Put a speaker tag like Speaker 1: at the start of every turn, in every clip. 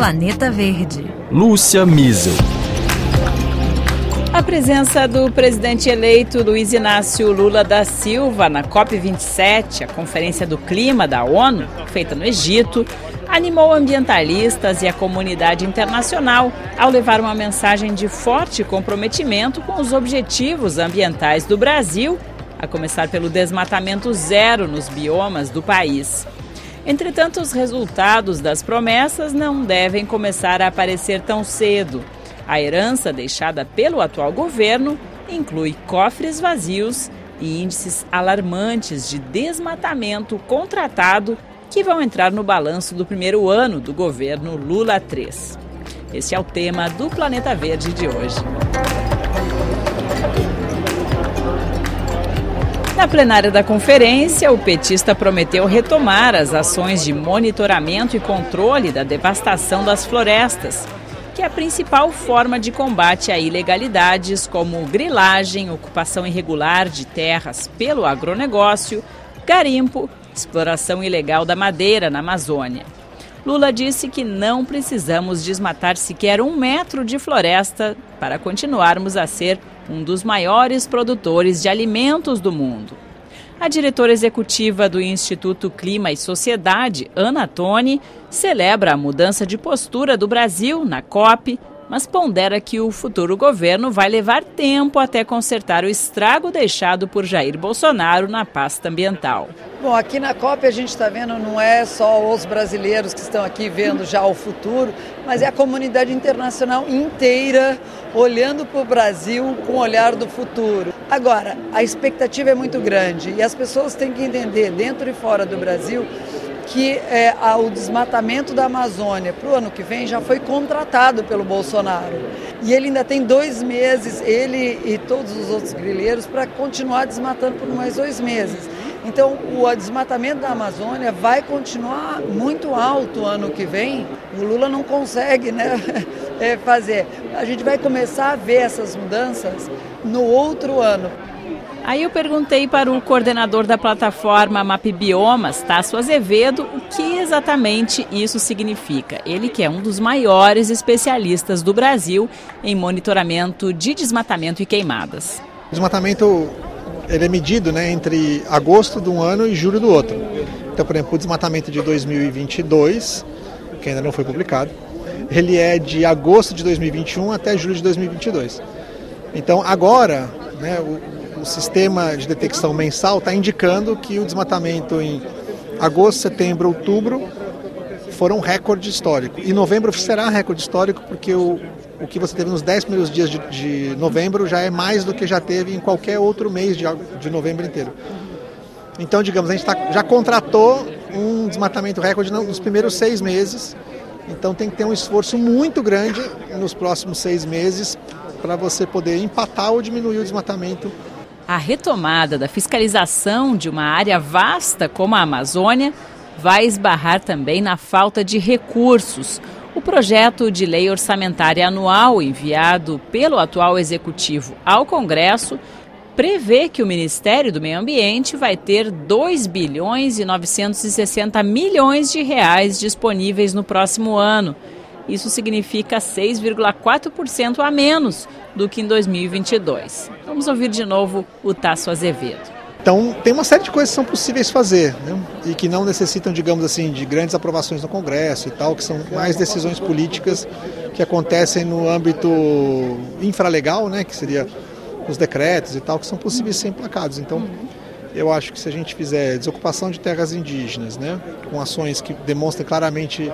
Speaker 1: Planeta Verde.
Speaker 2: Lúcia Miesel.
Speaker 3: A presença do presidente eleito Luiz Inácio Lula da Silva na COP27, a Conferência do Clima da ONU, feita no Egito, animou ambientalistas e a comunidade internacional ao levar uma mensagem de forte comprometimento com os objetivos ambientais do Brasil, a começar pelo desmatamento zero nos biomas do país. Entretanto, os resultados das promessas não devem começar a aparecer tão cedo. A herança deixada pelo atual governo inclui cofres vazios e índices alarmantes de desmatamento contratado que vão entrar no balanço do primeiro ano do governo Lula 3. Esse é o tema do Planeta Verde de hoje. Na plenária da conferência, o petista prometeu retomar as ações de monitoramento e controle da devastação das florestas, que é a principal forma de combate a ilegalidades como grilagem, ocupação irregular de terras pelo agronegócio, garimpo exploração ilegal da madeira na Amazônia. Lula disse que não precisamos desmatar sequer um metro de floresta para continuarmos a ser um dos maiores produtores de alimentos do mundo. A diretora executiva do Instituto Clima e Sociedade, Ana Toni, celebra a mudança de postura do Brasil na COP mas pondera que o futuro governo vai levar tempo até consertar o estrago deixado por Jair Bolsonaro na pasta ambiental.
Speaker 4: Bom, aqui na COP a gente está vendo não é só os brasileiros que estão aqui vendo já o futuro, mas é a comunidade internacional inteira olhando para o Brasil com o olhar do futuro. Agora, a expectativa é muito grande e as pessoas têm que entender, dentro e fora do Brasil, que é, o desmatamento da Amazônia para o ano que vem já foi contratado pelo Bolsonaro. E ele ainda tem dois meses, ele e todos os outros grileiros, para continuar desmatando por mais dois meses. Então, o desmatamento da Amazônia vai continuar muito alto ano que vem. O Lula não consegue né, é, fazer. A gente vai começar a ver essas mudanças no outro ano.
Speaker 3: Aí eu perguntei para o coordenador da plataforma Map Biomas, Tasso Azevedo, o que exatamente isso significa. Ele que é um dos maiores especialistas do Brasil em monitoramento de desmatamento e queimadas.
Speaker 5: Desmatamento ele é medido né, entre agosto de um ano e julho do outro. Então, por exemplo, o desmatamento de 2022, que ainda não foi publicado, ele é de agosto de 2021 até julho de 2022. Então, agora, né, o, o sistema de detecção mensal está indicando que o desmatamento em agosto, setembro, outubro foram recorde histórico. E novembro será recorde histórico porque o, o que você teve nos 10 primeiros dias de, de, novembro já é mais do que já teve em qualquer outro mês de, de novembro inteiro. Então, digamos, a gente tá, já contratou um desmatamento recorde nos primeiros seis meses. Então tem que ter um esforço muito grande nos próximos seis meses para você poder empatar ou diminuir o desmatamento
Speaker 3: a retomada da fiscalização de uma área vasta como a Amazônia vai esbarrar também na falta de recursos. O projeto de lei orçamentária anual enviado pelo atual executivo ao Congresso prevê que o Ministério do Meio Ambiente vai ter 2 bilhões e 960 milhões de reais disponíveis no próximo ano. Isso significa 6,4% a menos do que em 2022. Vamos ouvir de novo o Tasso Azevedo.
Speaker 5: Então, tem uma série de coisas que são possíveis fazer né? e que não necessitam, digamos assim, de grandes aprovações no Congresso e tal, que são mais decisões políticas que acontecem no âmbito infralegal, né? que seria os decretos e tal, que são possíveis ser emplacados. Então, eu acho que se a gente fizer desocupação de terras indígenas, né? com ações que demonstrem claramente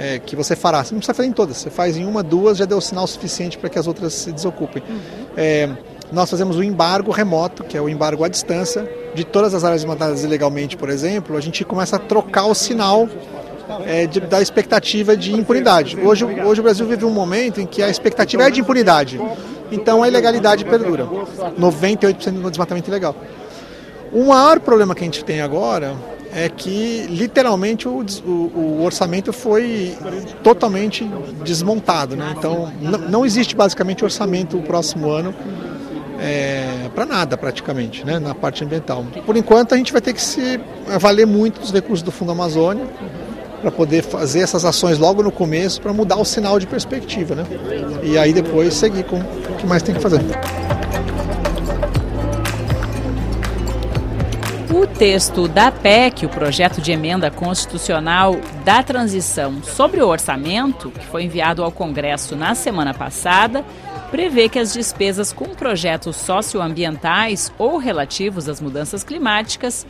Speaker 5: é, que você fará. Você não precisa fazer em todas, você faz em uma, duas, já deu sinal suficiente para que as outras se desocupem. Uhum. É, nós fazemos o embargo remoto, que é o embargo à distância, de todas as áreas desmatadas ilegalmente, por exemplo, a gente começa a trocar o sinal é, de, da expectativa de impunidade. Hoje, hoje o Brasil vive um momento em que a expectativa é de impunidade, então a ilegalidade perdura. 98% do desmatamento ilegal. O maior problema que a gente tem agora é que literalmente o, o, o orçamento foi totalmente desmontado. Né? Então não existe basicamente orçamento o próximo ano é, para nada praticamente né? na parte ambiental. Por enquanto a gente vai ter que se valer muito dos recursos do Fundo Amazônia para poder fazer essas ações logo no começo para mudar o sinal de perspectiva, né? E aí depois seguir com o que mais tem que fazer.
Speaker 3: O texto da PEC, o projeto de emenda constitucional da transição sobre o orçamento, que foi enviado ao Congresso na semana passada, prevê que as despesas com projetos socioambientais ou relativos às mudanças climáticas,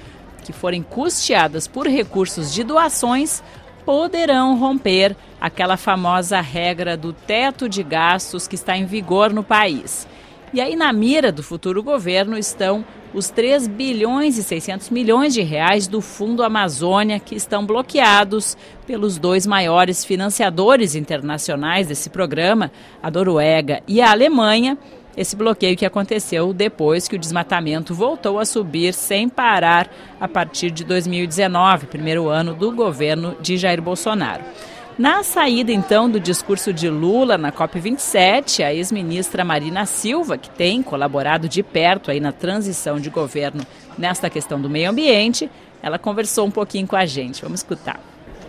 Speaker 3: que forem custeadas por recursos de doações, poderão romper aquela famosa regra do teto de gastos que está em vigor no país. E aí, na mira do futuro governo estão os 3 bilhões e 600 milhões de reais do Fundo Amazônia que estão bloqueados pelos dois maiores financiadores internacionais desse programa, a Noruega e a Alemanha. Esse bloqueio que aconteceu depois que o desmatamento voltou a subir sem parar a partir de 2019, primeiro ano do governo de Jair Bolsonaro. Na saída, então, do discurso de Lula na COP27, a ex-ministra Marina Silva, que tem colaborado de perto aí na transição de governo nesta questão do meio ambiente, ela conversou um pouquinho com a gente. Vamos escutar.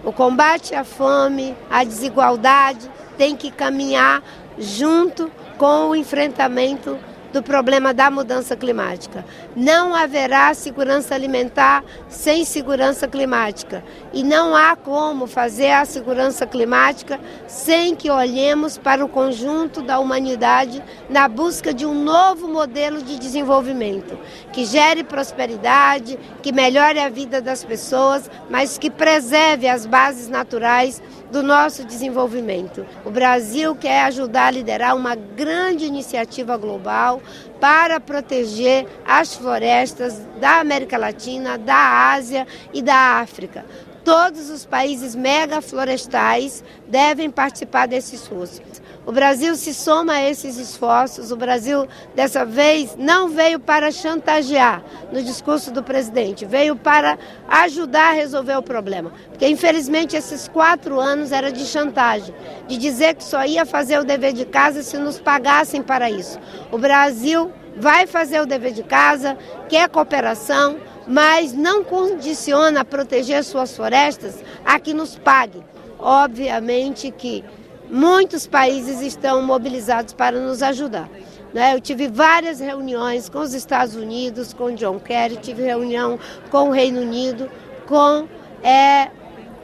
Speaker 1: O combate à fome, à desigualdade, tem que caminhar junto com o enfrentamento do problema da mudança climática. Não haverá segurança alimentar sem segurança climática. E não há como fazer a segurança climática sem que olhemos para o conjunto da humanidade na busca de um novo modelo de desenvolvimento que gere prosperidade, que melhore a vida das pessoas, mas que preserve as bases naturais do nosso desenvolvimento. O Brasil quer ajudar a liderar uma grande iniciativa global para proteger as florestas da América Latina, da Ásia e da África. Todos os países megaflorestais devem participar desse esforço. O Brasil se soma a esses esforços. O Brasil, dessa vez, não veio para chantagear no discurso do presidente, veio para ajudar a resolver o problema. Porque, infelizmente, esses quatro anos era de chantagem, de dizer que só ia fazer o dever de casa se nos pagassem para isso. O Brasil vai fazer o dever de casa, quer cooperação, mas não condiciona a proteger suas florestas a que nos pague. Obviamente que muitos países estão mobilizados para nos ajudar. Né? Eu tive várias reuniões com os Estados Unidos, com John Kerry, tive reunião com o Reino Unido, com é,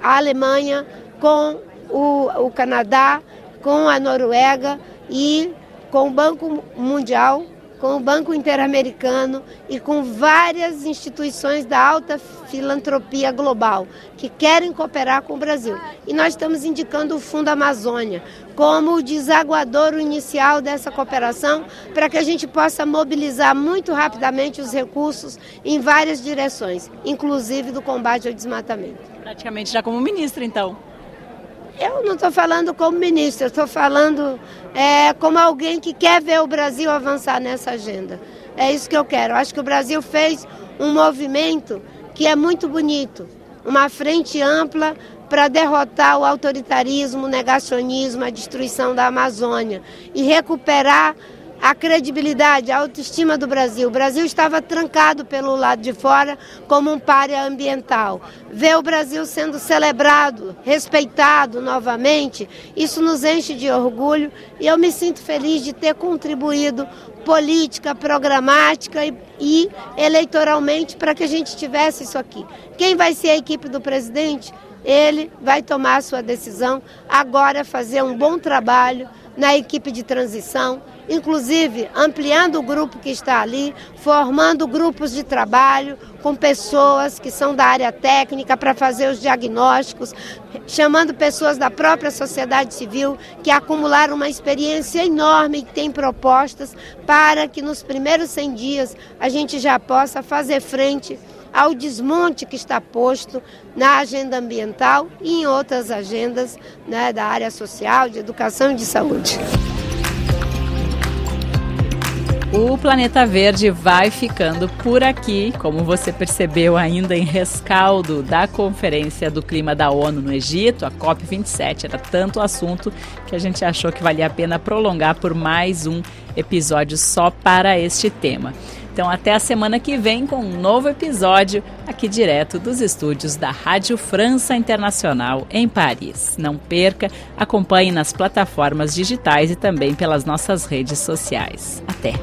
Speaker 1: a Alemanha, com o, o Canadá, com a Noruega e com o Banco Mundial com o Banco Interamericano e com várias instituições da alta filantropia global que querem cooperar com o Brasil. E nós estamos indicando o Fundo Amazônia como o desaguador inicial dessa cooperação para que a gente possa mobilizar muito rapidamente os recursos em várias direções, inclusive do combate ao desmatamento.
Speaker 3: Praticamente já como ministro, então.
Speaker 1: Eu não estou falando como ministro, estou falando é, como alguém que quer ver o Brasil avançar nessa agenda. É isso que eu quero. Acho que o Brasil fez um movimento que é muito bonito, uma frente ampla para derrotar o autoritarismo, o negacionismo, a destruição da Amazônia e recuperar a credibilidade, a autoestima do Brasil. O Brasil estava trancado pelo lado de fora como um párea ambiental. Ver o Brasil sendo celebrado, respeitado novamente, isso nos enche de orgulho e eu me sinto feliz de ter contribuído política, programática e, e eleitoralmente para que a gente tivesse isso aqui. Quem vai ser a equipe do presidente? Ele vai tomar a sua decisão agora, fazer um bom trabalho na equipe de transição, inclusive ampliando o grupo que está ali, formando grupos de trabalho com pessoas que são da área técnica para fazer os diagnósticos, chamando pessoas da própria sociedade civil que acumularam uma experiência enorme e têm propostas para que nos primeiros 100 dias a gente já possa fazer frente ao desmonte que está posto na agenda ambiental e em outras agendas né, da área social, de educação e de saúde.
Speaker 3: O Planeta Verde vai ficando por aqui, como você percebeu ainda em rescaldo da Conferência do Clima da ONU no Egito, a COP27. Era tanto assunto que a gente achou que valia a pena prolongar por mais um episódio só para este tema. Então, até a semana que vem com um novo episódio aqui direto dos estúdios da Rádio França Internacional em Paris. Não perca, acompanhe nas plataformas digitais e também pelas nossas redes sociais. Até!